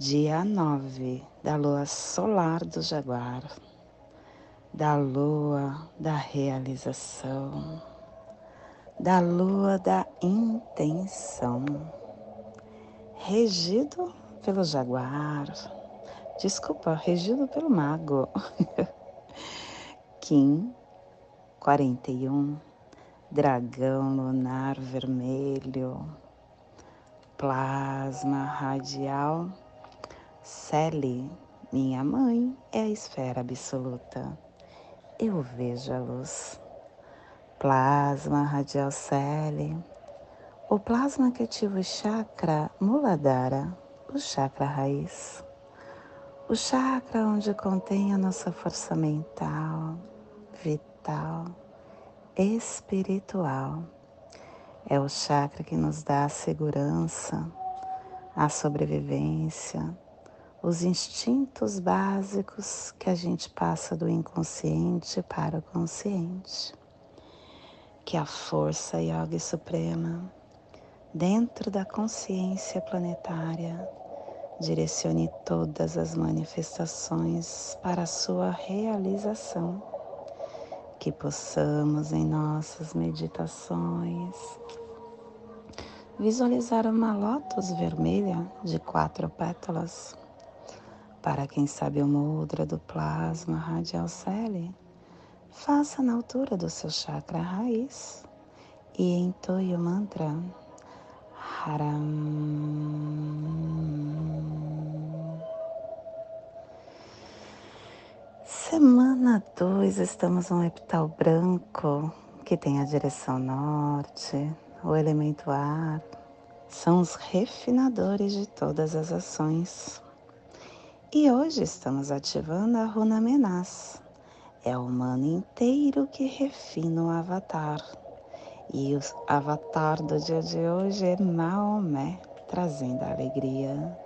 dia 9 da lua solar do Jaguar, da lua da realização, da lua da intenção, regido pelo Jaguar, desculpa, regido pelo Mago, Kim 41, dragão lunar vermelho, plasma radial Sally, minha mãe, é a esfera absoluta. Eu vejo a luz. Plasma radial Sally. O plasma que ativa o chakra Muladhara, o chakra raiz. O chakra onde contém a nossa força mental, vital, espiritual. É o chakra que nos dá a segurança, a sobrevivência, os instintos básicos que a gente passa do inconsciente para o consciente. Que a força yoga suprema, dentro da consciência planetária, direcione todas as manifestações para a sua realização. Que possamos em nossas meditações visualizar uma lótus vermelha de quatro pétalas para quem sabe o mudra do plasma radial celi, faça na altura do seu chakra raiz e entoie o mantra Haram. Semana 2, estamos no epital branco, que tem a direção norte, o elemento ar. São os refinadores de todas as ações e hoje estamos ativando a runa Menaz. É o humano inteiro que refina o avatar. E o avatar do dia de hoje é Maomé, trazendo alegria.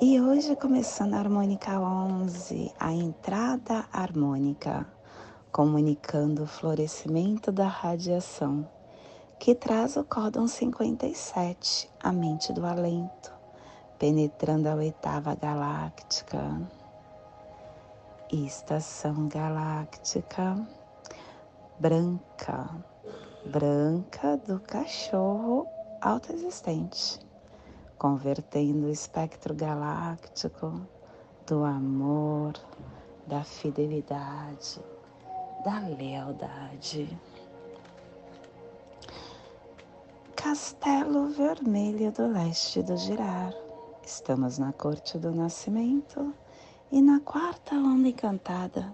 E hoje começando a harmônica 11, a entrada harmônica, comunicando o florescimento da radiação, que traz o códon 57, a mente do alento penetrando a oitava galáctica, estação galáctica branca, branca do cachorro autoexistente, convertendo o espectro galáctico do amor, da fidelidade, da lealdade. Castelo Vermelho do Leste do Girar Estamos na corte do nascimento e na quarta onda encantada,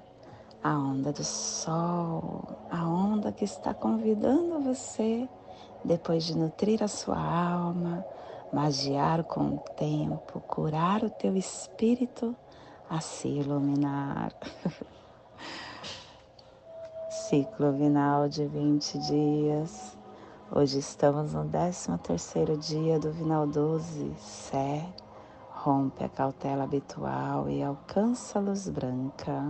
a onda do sol, a onda que está convidando você, depois de nutrir a sua alma, magiar com o tempo, curar o teu espírito, a se iluminar. Ciclo vinal de 20 dias. Hoje estamos no 13 terceiro dia do Vinal 12, Sé, rompe a cautela habitual e alcança a luz branca.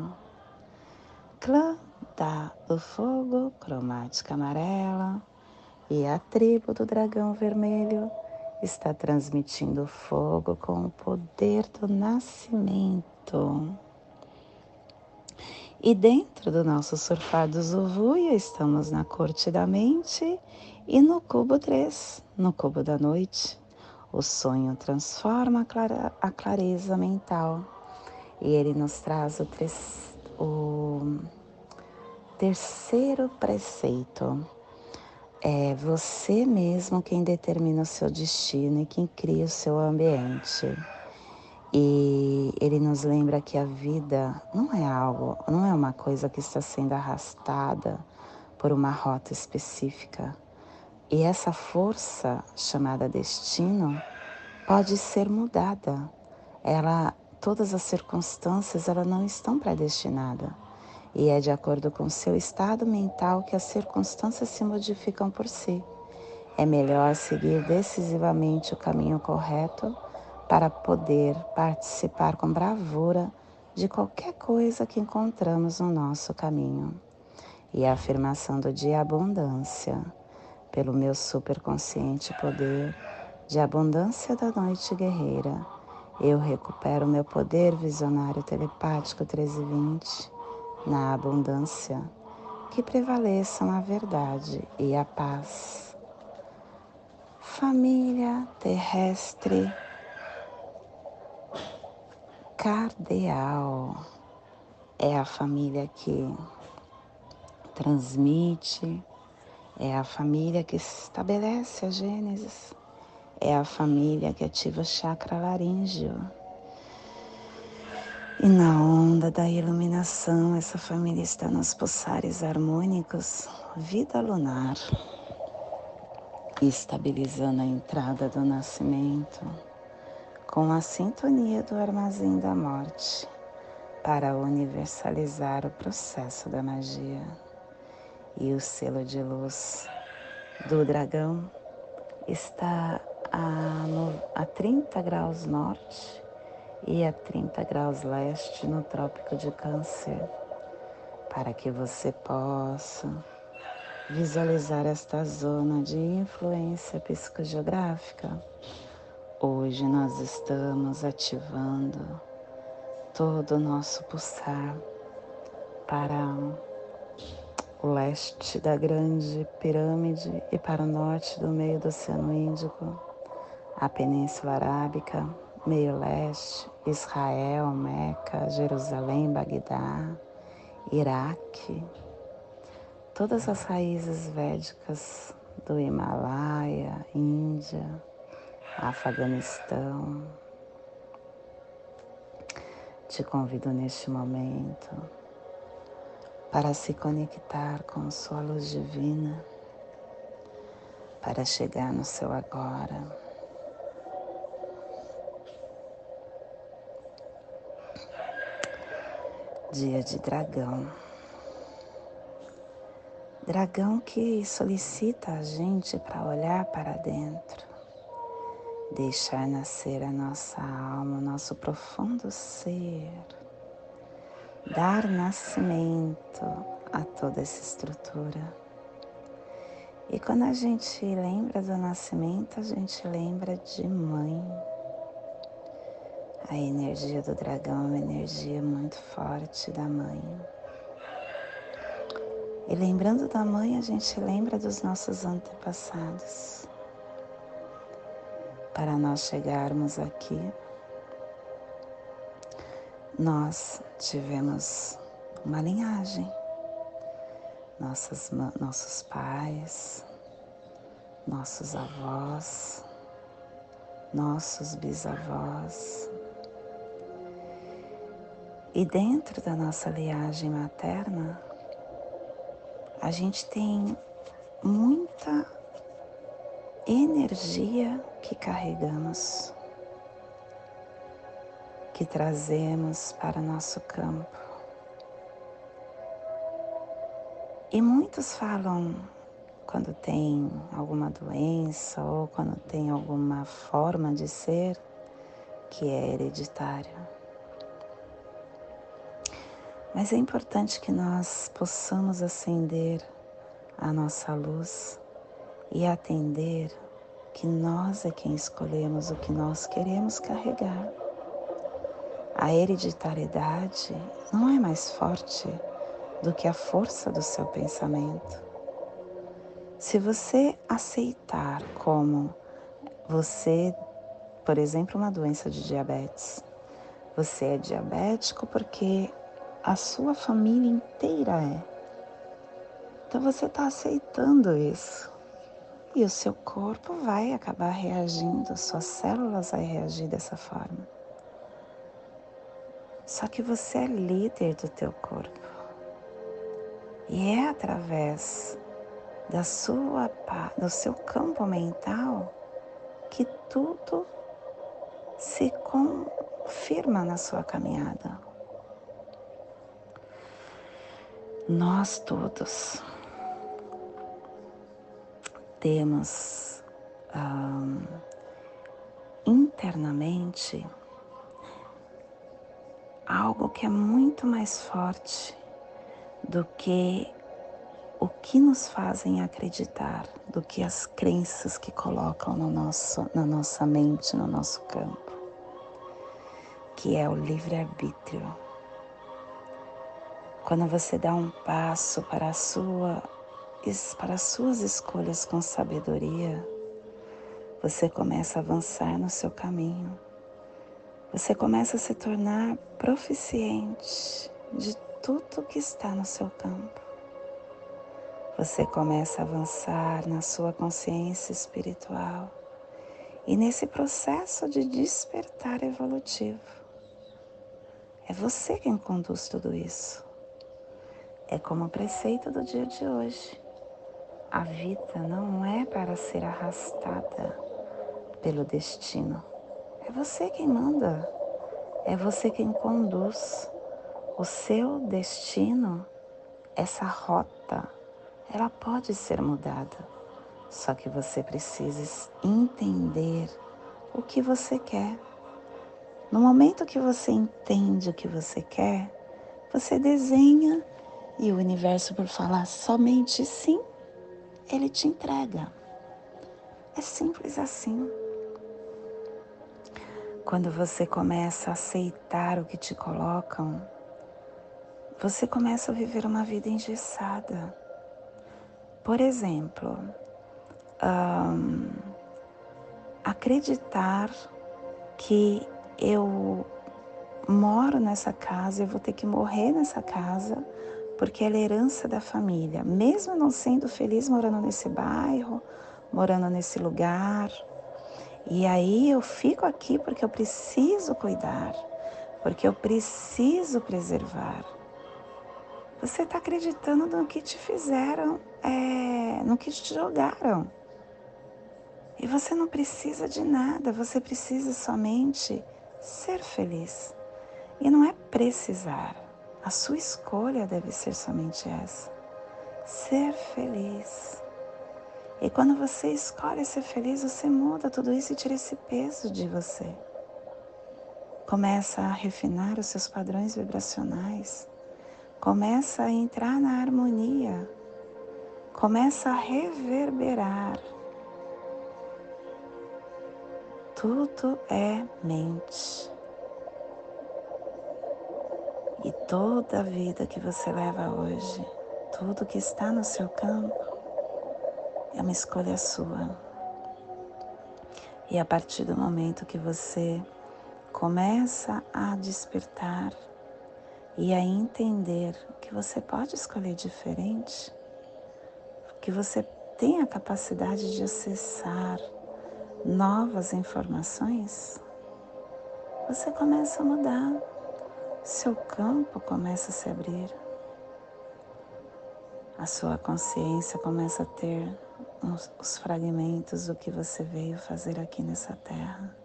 Clã da do fogo, cromática amarela, e a tribo do dragão vermelho está transmitindo fogo com o poder do nascimento. E dentro do nosso surfar do Zuvuia, estamos na corte da mente e no cubo 3, no cubo da noite. O sonho transforma a clareza mental e ele nos traz o, o terceiro preceito. É você mesmo quem determina o seu destino e quem cria o seu ambiente. E ele nos lembra que a vida não é algo, não é uma coisa que está sendo arrastada por uma rota específica e essa força chamada destino pode ser mudada ela, todas as circunstâncias, ela não estão predestinadas. E é de acordo com seu estado mental que as circunstâncias se modificam por si. É melhor seguir decisivamente o caminho correto para poder participar com bravura de qualquer coisa que encontramos no nosso caminho. E a afirmação do dia abundância, pelo meu superconsciente poder de abundância da noite guerreira, eu recupero meu poder visionário telepático 1320 na abundância, que prevaleçam a verdade e a paz. Família terrestre cardeal é a família que transmite, é a família que estabelece a Gênesis, é a família que ativa o chakra laríngeo. E na onda da iluminação, essa família está nos pulsares harmônicos, vida lunar, estabilizando a entrada do nascimento com a sintonia do armazém da morte para universalizar o processo da magia. E o selo de luz do dragão está a, no, a 30 graus norte e a 30 graus leste no Trópico de Câncer, para que você possa visualizar esta zona de influência psicogeográfica Hoje nós estamos ativando todo o nosso pulsar para o leste da grande pirâmide e para o norte do meio do Oceano Índico, a Península Arábica, meio leste, Israel, Meca, Jerusalém, Bagdá, Iraque, todas as raízes védicas do Himalaia, Índia, Afeganistão. Te convido neste momento para se conectar com sua luz divina, para chegar no seu agora. Dia de dragão. Dragão que solicita a gente para olhar para dentro deixar nascer a nossa alma, o nosso profundo ser, dar nascimento a toda essa estrutura. E quando a gente lembra do nascimento, a gente lembra de mãe. A energia do dragão é uma energia muito forte da mãe. E lembrando da mãe, a gente lembra dos nossos antepassados para nós chegarmos aqui, nós tivemos uma linhagem, Nossas, nossos pais, nossos avós, nossos bisavós. E dentro da nossa linhagem materna, a gente tem muita energia que carregamos, que trazemos para nosso campo. E muitos falam quando tem alguma doença ou quando tem alguma forma de ser que é hereditário. Mas é importante que nós possamos acender a nossa luz e atender que nós é quem escolhemos o que nós queremos carregar. A hereditariedade não é mais forte do que a força do seu pensamento. Se você aceitar como você, por exemplo, uma doença de diabetes, você é diabético porque a sua família inteira é. Então você está aceitando isso. E o seu corpo vai acabar reagindo, suas células vão reagir dessa forma. Só que você é líder do teu corpo. E é através da sua, do seu campo mental que tudo se firma na sua caminhada. Nós todos temos internamente algo que é muito mais forte do que o que nos fazem acreditar, do que as crenças que colocam no nosso, na nossa mente, no nosso campo, que é o livre-arbítrio. Quando você dá um passo para, sua, para as suas escolhas com sabedoria, você começa a avançar no seu caminho. Você começa a se tornar proficiente de tudo que está no seu campo. Você começa a avançar na sua consciência espiritual e nesse processo de despertar evolutivo. É você quem conduz tudo isso. É como o preceito do dia de hoje. A vida não é para ser arrastada pelo destino. É você quem manda. É você quem conduz. O seu destino, essa rota, ela pode ser mudada. Só que você precisa entender o que você quer. No momento que você entende o que você quer, você desenha e o universo, por falar somente sim, ele te entrega. É simples assim. Quando você começa a aceitar o que te colocam, você começa a viver uma vida engessada. Por exemplo, um, acreditar que eu moro nessa casa, eu vou ter que morrer nessa casa porque ela é herança da família, mesmo não sendo feliz morando nesse bairro, morando nesse lugar. E aí eu fico aqui porque eu preciso cuidar, porque eu preciso preservar. Você está acreditando no que te fizeram, é, no que te jogaram. E você não precisa de nada, você precisa somente ser feliz. E não é precisar. A sua escolha deve ser somente essa: ser feliz. E quando você escolhe ser feliz, você muda tudo isso e tira esse peso de você. Começa a refinar os seus padrões vibracionais. Começa a entrar na harmonia. Começa a reverberar. Tudo é mente. E toda a vida que você leva hoje, tudo que está no seu campo, é uma escolha sua. E a partir do momento que você começa a despertar e a entender que você pode escolher diferente, que você tem a capacidade de acessar novas informações, você começa a mudar seu campo começa a se abrir. A sua consciência começa a ter os, os fragmentos do que você veio fazer aqui nessa terra.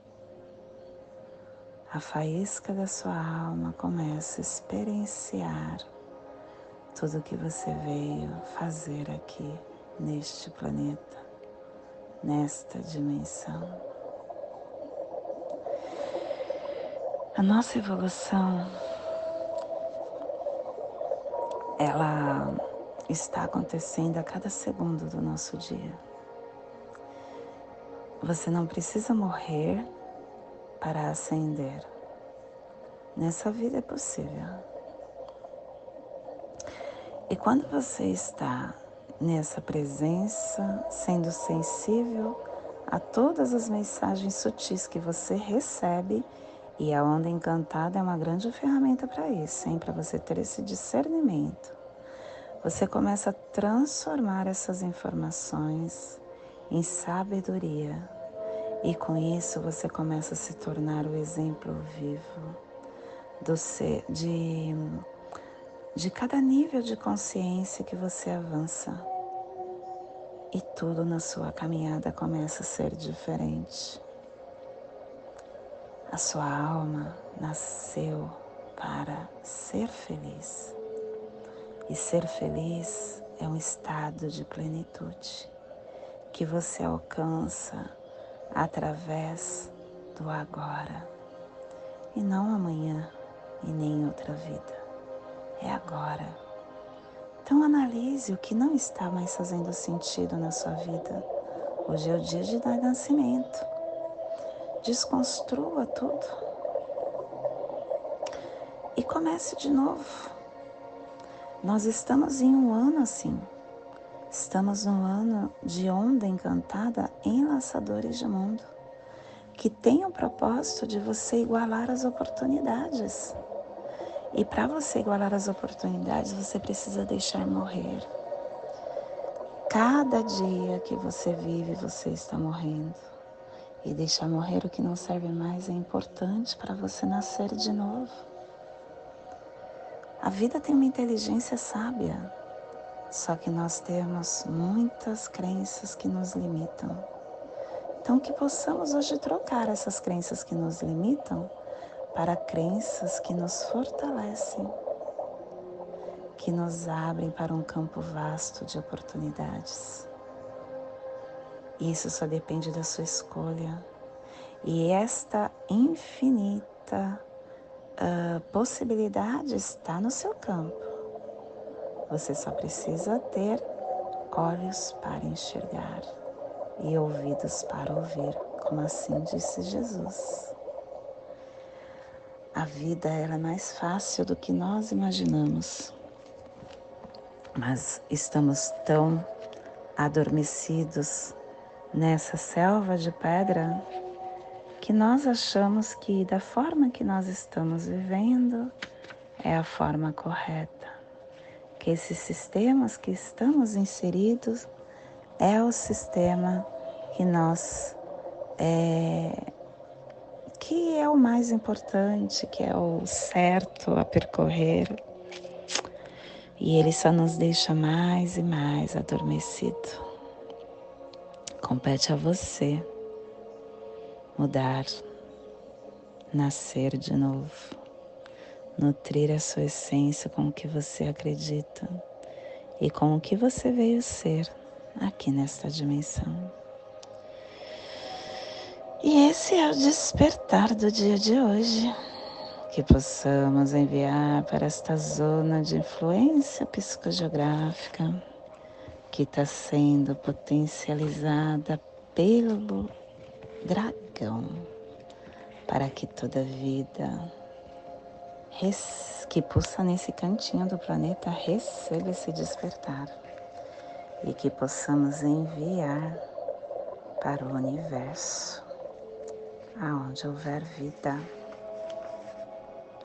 A faísca da sua alma começa a experienciar tudo o que você veio fazer aqui neste planeta, nesta dimensão. A nossa evolução ela está acontecendo a cada segundo do nosso dia. Você não precisa morrer para ascender. Nessa vida é possível. E quando você está nessa presença, sendo sensível a todas as mensagens sutis que você recebe, e a onda encantada é uma grande ferramenta para isso, hein? Para você ter esse discernimento. Você começa a transformar essas informações em sabedoria. E com isso você começa a se tornar o exemplo vivo do ser, de, de cada nível de consciência que você avança. E tudo na sua caminhada começa a ser diferente. A sua alma nasceu para ser feliz. E ser feliz é um estado de plenitude que você alcança através do agora e não amanhã e nem outra vida. É agora. Então analise o que não está mais fazendo sentido na sua vida. Hoje é o dia de dar nascimento. Desconstrua tudo. E comece de novo. Nós estamos em um ano assim. Estamos num ano de onda encantada em Laçadores de Mundo, que tem o propósito de você igualar as oportunidades. E para você igualar as oportunidades, você precisa deixar morrer. Cada dia que você vive, você está morrendo. E deixar morrer o que não serve mais é importante para você nascer de novo. A vida tem uma inteligência sábia, só que nós temos muitas crenças que nos limitam. Então, que possamos hoje trocar essas crenças que nos limitam para crenças que nos fortalecem, que nos abrem para um campo vasto de oportunidades. Isso só depende da sua escolha. E esta infinita possibilidade está no seu campo. Você só precisa ter olhos para enxergar e ouvidos para ouvir, como assim disse Jesus. A vida ela é mais fácil do que nós imaginamos, mas estamos tão adormecidos nessa selva de pedra que nós achamos que da forma que nós estamos vivendo é a forma correta, que esses sistemas que estamos inseridos é o sistema que nós é, que é o mais importante, que é o certo a percorrer. E ele só nos deixa mais e mais adormecido. Compete a você mudar, nascer de novo, nutrir a sua essência com o que você acredita e com o que você veio ser aqui nesta dimensão. E esse é o despertar do dia de hoje. Que possamos enviar para esta zona de influência psicogeográfica que está sendo potencializada pelo dragão, para que toda vida que pulsa nesse cantinho do planeta receba esse despertar e que possamos enviar para o universo, aonde houver vida,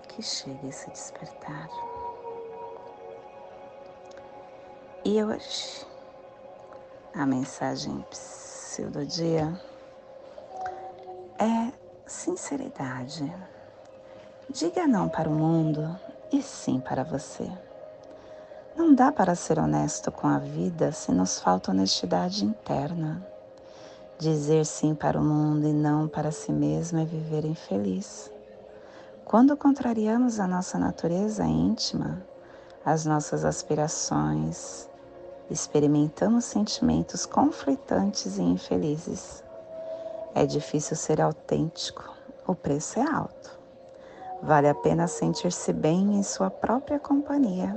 que chegue esse despertar. E hoje, a mensagem do dia é sinceridade. Diga não para o mundo e sim para você. Não dá para ser honesto com a vida se nos falta honestidade interna. Dizer sim para o mundo e não para si mesmo é viver infeliz. Quando contrariamos a nossa natureza íntima, as nossas aspirações, experimentamos sentimentos conflitantes e infelizes. É difícil ser autêntico, o preço é alto. Vale a pena sentir-se bem em sua própria companhia.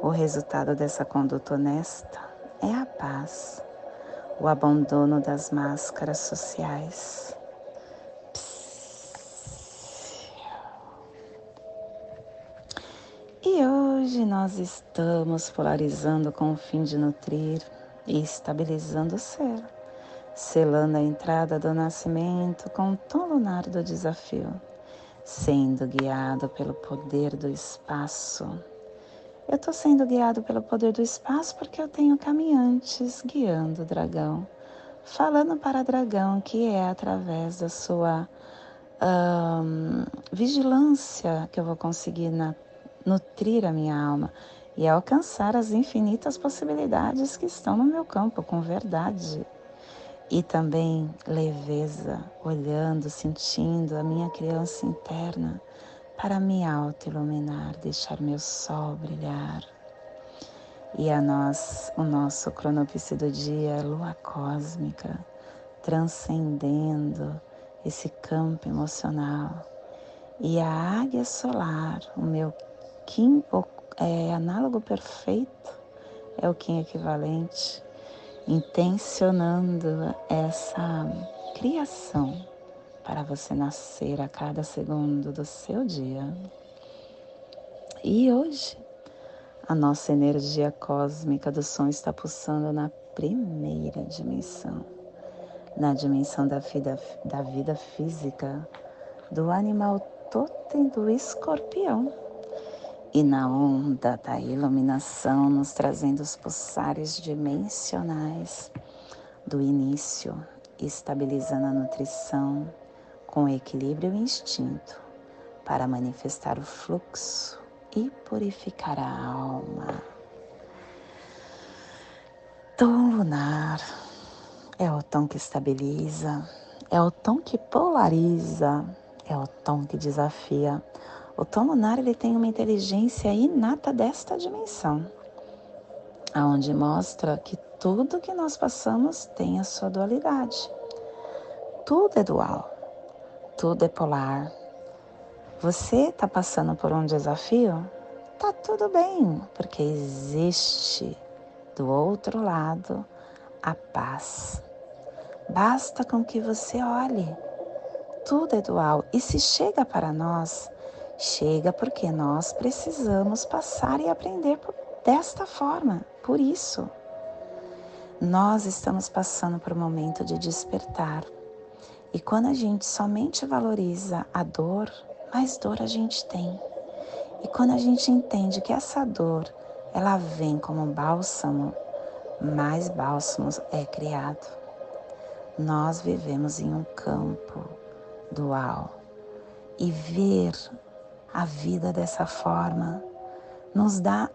O resultado dessa conduta honesta é a paz, o abandono das máscaras sociais. E hoje nós estamos polarizando com o fim de nutrir e estabilizando o ser selando a entrada do nascimento com o tom lunar do desafio, sendo guiado pelo poder do espaço. Eu estou sendo guiado pelo poder do espaço porque eu tenho caminhantes guiando o dragão, falando para o dragão que é através da sua vigilância que eu vou conseguir na, nutrir a minha alma e alcançar as infinitas possibilidades que estão no meu campo com verdade e também leveza, olhando, sentindo a minha criança interna para me auto-iluminar, deixar meu sol brilhar. E a nós, o nosso cronopse do dia, lua cósmica, transcendendo esse campo emocional. E a águia solar, o meu Kim, é, análogo perfeito, é o Kim equivalente, intencionando essa criação para você nascer a cada segundo do seu dia. E hoje, a nossa energia cósmica do som está pulsando na primeira dimensão, na dimensão da vida, da vida física, do animal totem do escorpião e na onda da iluminação, nos trazendo os pulsares dimensionais do início, estabilizando a nutrição com equilíbrio e instinto para manifestar o fluxo e purificar a alma. Tom lunar é o tom que estabiliza, é o tom que polariza, é o tom que desafia o tom lunar ele tem uma inteligência inata desta dimensão, aonde mostra que tudo que nós passamos tem a sua dualidade. Tudo é dual, tudo é polar. Você está passando por um desafio? Tá tudo bem, porque existe do outro lado a paz. Basta com que você olhe. Tudo é dual e se chega para nós Chega porque nós precisamos passar e aprender por, desta forma. Por isso, nós estamos passando por um momento de despertar. E quando a gente somente valoriza a dor, mais dor a gente tem. E quando a gente entende que essa dor, ela vem como um bálsamo, mais bálsamo é criado. Nós vivemos em um campo dual e ver a vida dessa forma nos dá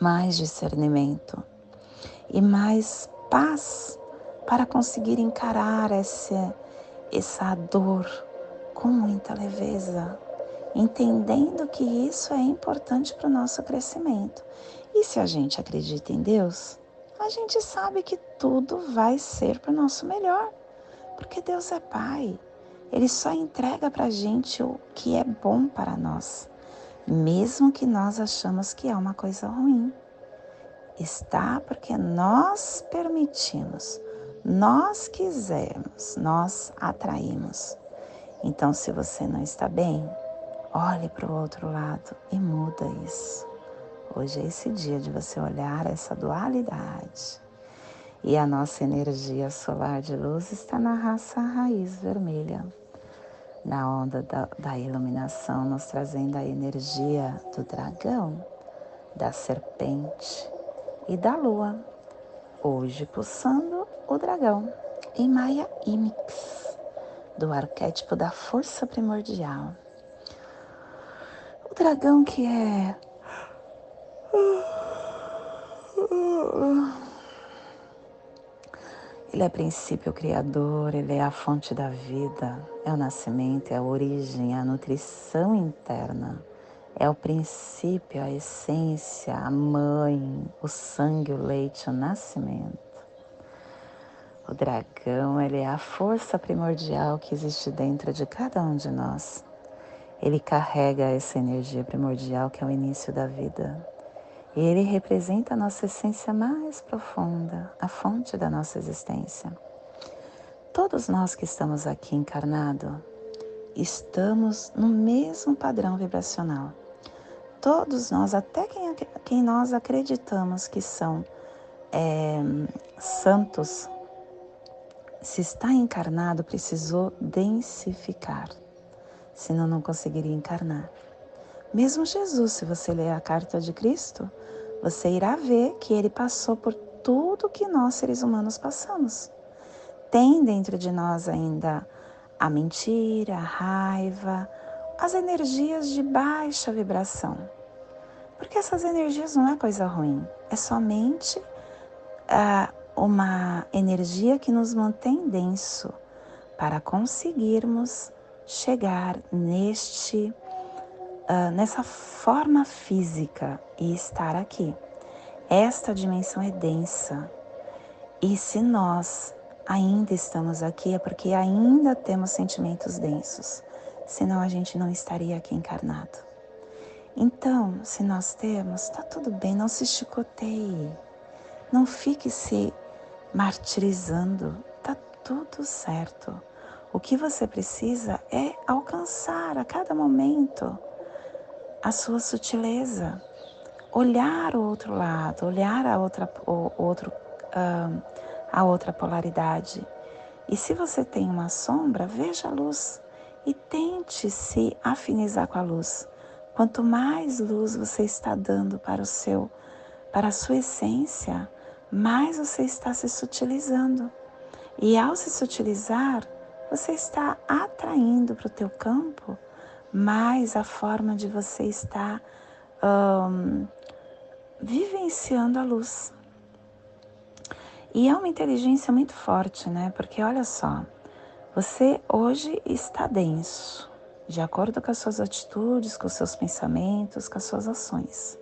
mais discernimento e mais paz para conseguir encarar essa, essa dor com muita leveza, entendendo que isso é importante para o nosso crescimento. E se a gente acredita em Deus, a gente sabe que tudo vai ser para o nosso melhor, porque Deus é Pai. Ele só entrega para a gente o que é bom para nós, mesmo que nós achamos que é uma coisa ruim. Está porque nós permitimos, nós quisermos, nós atraímos. Então, se você não está bem, olhe para o outro lado e muda isso. Hoje é esse dia de você olhar essa dualidade. E a nossa energia solar de luz está na raça raiz vermelha na onda da, da iluminação, nos trazendo a energia do dragão, da serpente e da lua. Hoje pulsando o dragão em Maya Imix, do arquétipo da força primordial. O dragão que é ele é princípio criador, ele é a fonte da vida, é o nascimento, é a origem, é a nutrição interna, é o princípio, a essência, a mãe, o sangue, o leite, o nascimento. O dragão, ele é a força primordial que existe dentro de cada um de nós. Ele carrega essa energia primordial que é o início da vida. E ele representa a nossa essência mais profunda, a fonte da nossa existência. Todos nós que estamos aqui encarnados, estamos no mesmo padrão vibracional. Todos nós, até quem, quem nós acreditamos que são é, santos, se está encarnado, precisou densificar, senão não conseguiria encarnar. Mesmo Jesus, se você ler a carta de Cristo, você irá ver que ele passou por tudo que nós seres humanos passamos. Tem dentro de nós ainda a mentira, a raiva, as energias de baixa vibração. Porque essas energias não é coisa ruim, é somente uh, uma energia que nos mantém denso para conseguirmos chegar neste uh, nessa forma física e estar aqui. Esta dimensão é densa. E se nós ainda estamos aqui é porque ainda temos sentimentos densos. Senão a gente não estaria aqui encarnado. Então, se nós temos, está tudo bem, não se chicoteie. Não fique se martirizando. Tá tudo certo. O que você precisa é alcançar a cada momento a sua sutileza, olhar o outro lado, olhar a outra, o, outro, uh, a outra polaridade. E se você tem uma sombra, veja a luz e tente se afinizar com a luz. Quanto mais luz você está dando para o seu, para a sua essência, mais você está se sutilizando. E ao se sutilizar, você está atraindo para o teu campo mais a forma de você estar um, vivenciando a luz. E é uma inteligência muito forte, né? Porque olha só, você hoje está denso, de acordo com as suas atitudes, com os seus pensamentos, com as suas ações.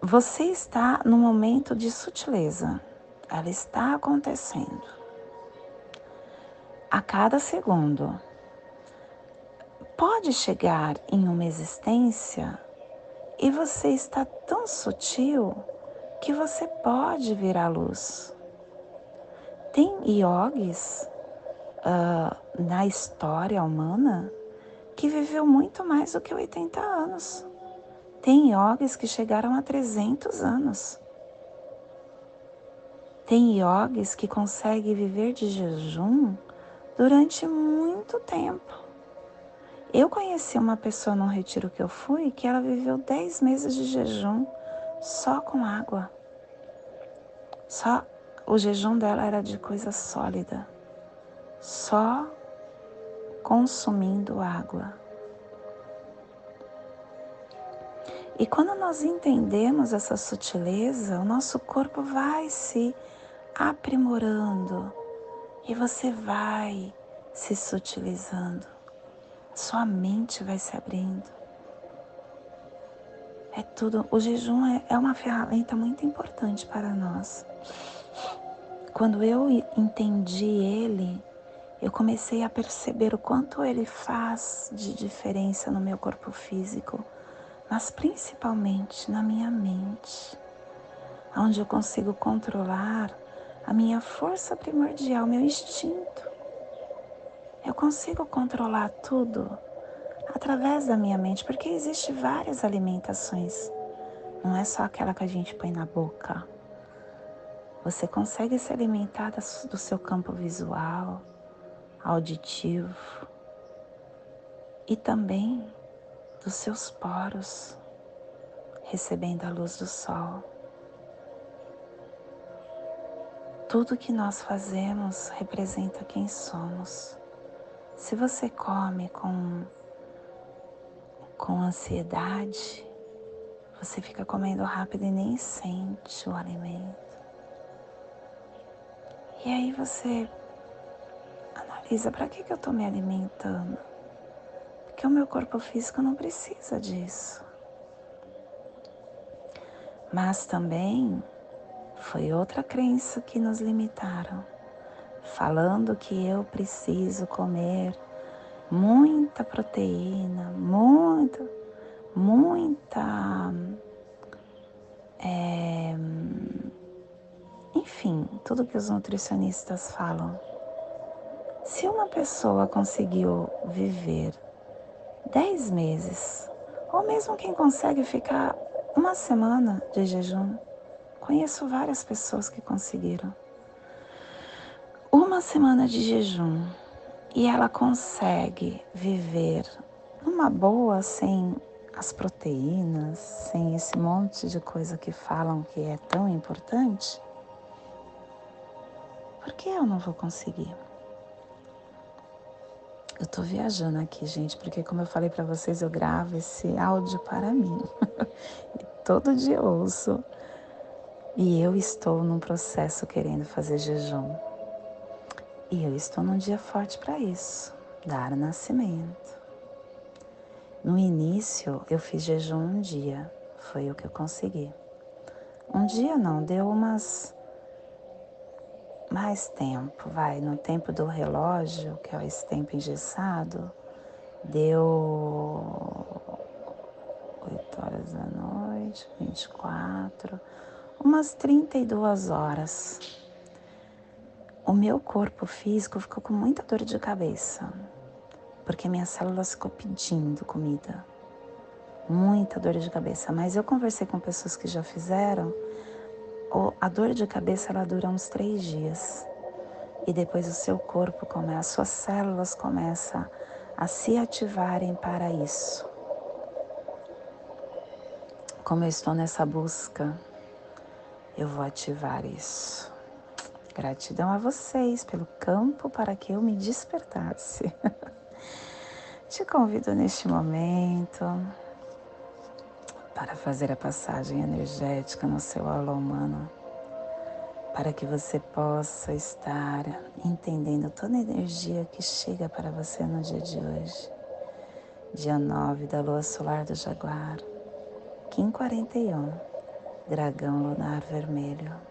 Você está no momento de sutileza, ela está acontecendo. A cada segundo, pode chegar em uma existência e você está tão sutil que você pode vir à luz. Tem yogis uh, na história humana que viveu muito mais do que 80 anos. Tem yogis que chegaram a 300 anos. Tem yogis que conseguem viver de jejum durante muito tempo. Eu conheci uma pessoa num retiro que eu fui que ela viveu 10 meses de jejum só com água. Só o jejum dela era de coisa sólida. Só consumindo água. E quando nós entendemos essa sutileza, o nosso corpo vai se aprimorando e você vai se sutilizando. Sua mente vai se abrindo. É tudo. O jejum é, é uma ferramenta muito importante para nós. Quando eu entendi ele, eu comecei a perceber o quanto ele faz de diferença no meu corpo físico mas principalmente na minha mente, onde eu consigo controlar a minha força primordial, meu instinto. Eu consigo controlar tudo através da minha mente, porque existe várias alimentações. Não é só aquela que a gente põe na boca. Você consegue se alimentar do seu campo visual, auditivo e também dos seus poros, recebendo a luz do sol. Tudo que nós fazemos representa quem somos. Se você come com, com ansiedade, você fica comendo rápido e nem sente o alimento. E aí você analisa: para que, que eu estou me alimentando? que o meu corpo físico não precisa disso. Mas também foi outra crença que nos limitaram, falando que eu preciso comer muita proteína, muita, muita. É, enfim, tudo que os nutricionistas falam. Se uma pessoa conseguiu viver dez meses, ou mesmo quem consegue ficar uma semana de jejum. Conheço várias pessoas que conseguiram. Uma semana de jejum e ela consegue viver numa boa sem as proteínas, sem esse monte de coisa que falam que é tão importante. Por que eu não vou conseguir? Eu tô viajando aqui, gente, porque como eu falei para vocês, eu gravo esse áudio para mim. e todo dia ouço E eu estou num processo querendo fazer jejum. E eu estou num dia forte para isso, dar nascimento. No início eu fiz jejum um dia, foi o que eu consegui. Um dia não, deu umas mais tempo, vai, no tempo do relógio, que é esse tempo engessado, deu 8 horas da noite, 24, umas 32 horas. O meu corpo físico ficou com muita dor de cabeça, porque minha célula ficou pedindo comida. Muita dor de cabeça. Mas eu conversei com pessoas que já fizeram, a dor de cabeça ela dura uns três dias. E depois o seu corpo começa, as suas células começam a se ativarem para isso. Como eu estou nessa busca, eu vou ativar isso. Gratidão a vocês pelo campo para que eu me despertasse. Te convido neste momento para fazer a passagem energética no seu aula humano, para que você possa estar entendendo toda a energia que chega para você no dia de hoje, dia 9 da lua solar do Jaguar. Kim 41, dragão lunar vermelho.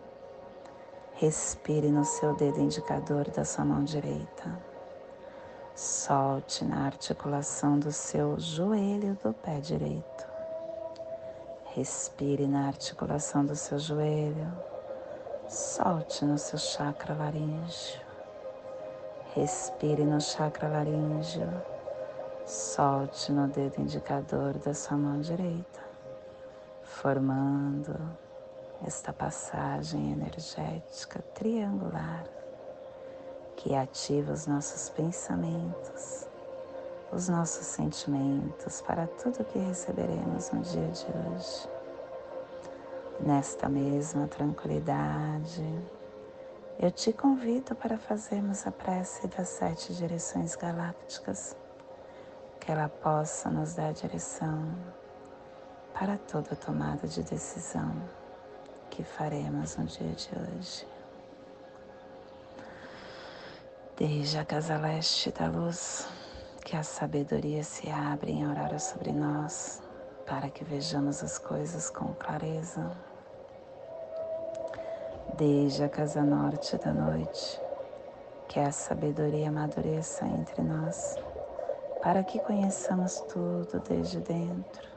Respire no seu dedo indicador da sua mão direita. Solte na articulação do seu joelho do pé direito. Respire na articulação do seu joelho. Solte no seu chakra laríngeo. Respire no chakra laríngeo. Solte no dedo indicador da sua mão direita formando esta passagem energética triangular que ativa os nossos pensamentos, os nossos sentimentos para tudo que receberemos no dia de hoje. Nesta mesma tranquilidade, eu te convido para fazermos a prece das sete direções galácticas, que ela possa nos dar direção para toda tomada de decisão que faremos no dia de hoje. Desde a casa leste da luz, que a sabedoria se abre em aurora sobre nós, para que vejamos as coisas com clareza. Desde a casa norte da noite, que a sabedoria amadureça entre nós, para que conheçamos tudo desde dentro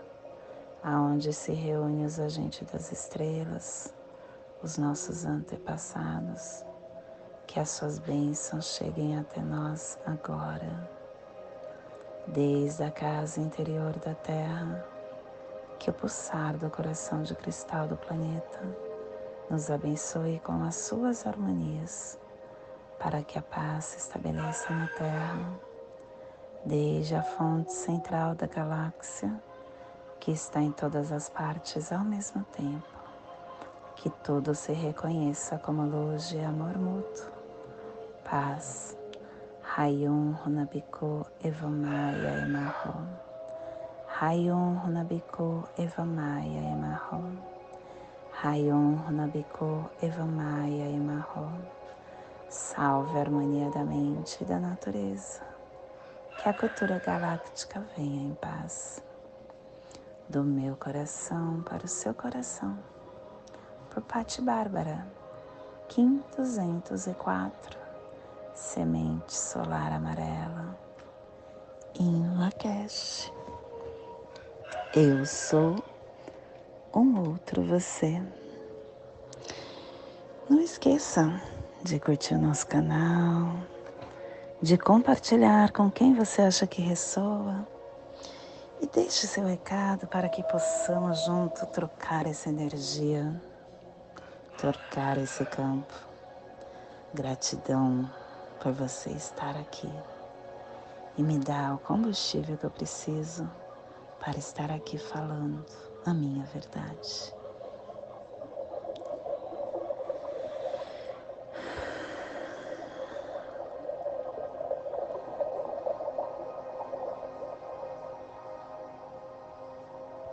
aonde se reúnem os agentes das estrelas, os nossos antepassados, que as suas bênçãos cheguem até nós agora, desde a casa interior da Terra, que o pulsar do coração de cristal do planeta nos abençoe com as suas harmonias, para que a paz se estabeleça na Terra, desde a fonte central da galáxia que está em todas as partes ao mesmo tempo. Que tudo se reconheça como luz de amor mútuo, paz. Hayum Runabiku Evamaya Emarro. Hayum Runabiku Evamaya Emarro. Hayum Runabiku Evamaya Emarro. Salve a harmonia da mente e da natureza. Que a cultura galáctica venha em paz do meu coração para o seu coração, por Pati Bárbara, Kim 204, Semente Solar Amarela, em Lakesh. Eu sou um outro você. Não esqueça de curtir o nosso canal, de compartilhar com quem você acha que ressoa e deixe seu recado para que possamos junto trocar essa energia, trocar esse campo. Gratidão por você estar aqui e me dar o combustível que eu preciso para estar aqui falando a minha verdade.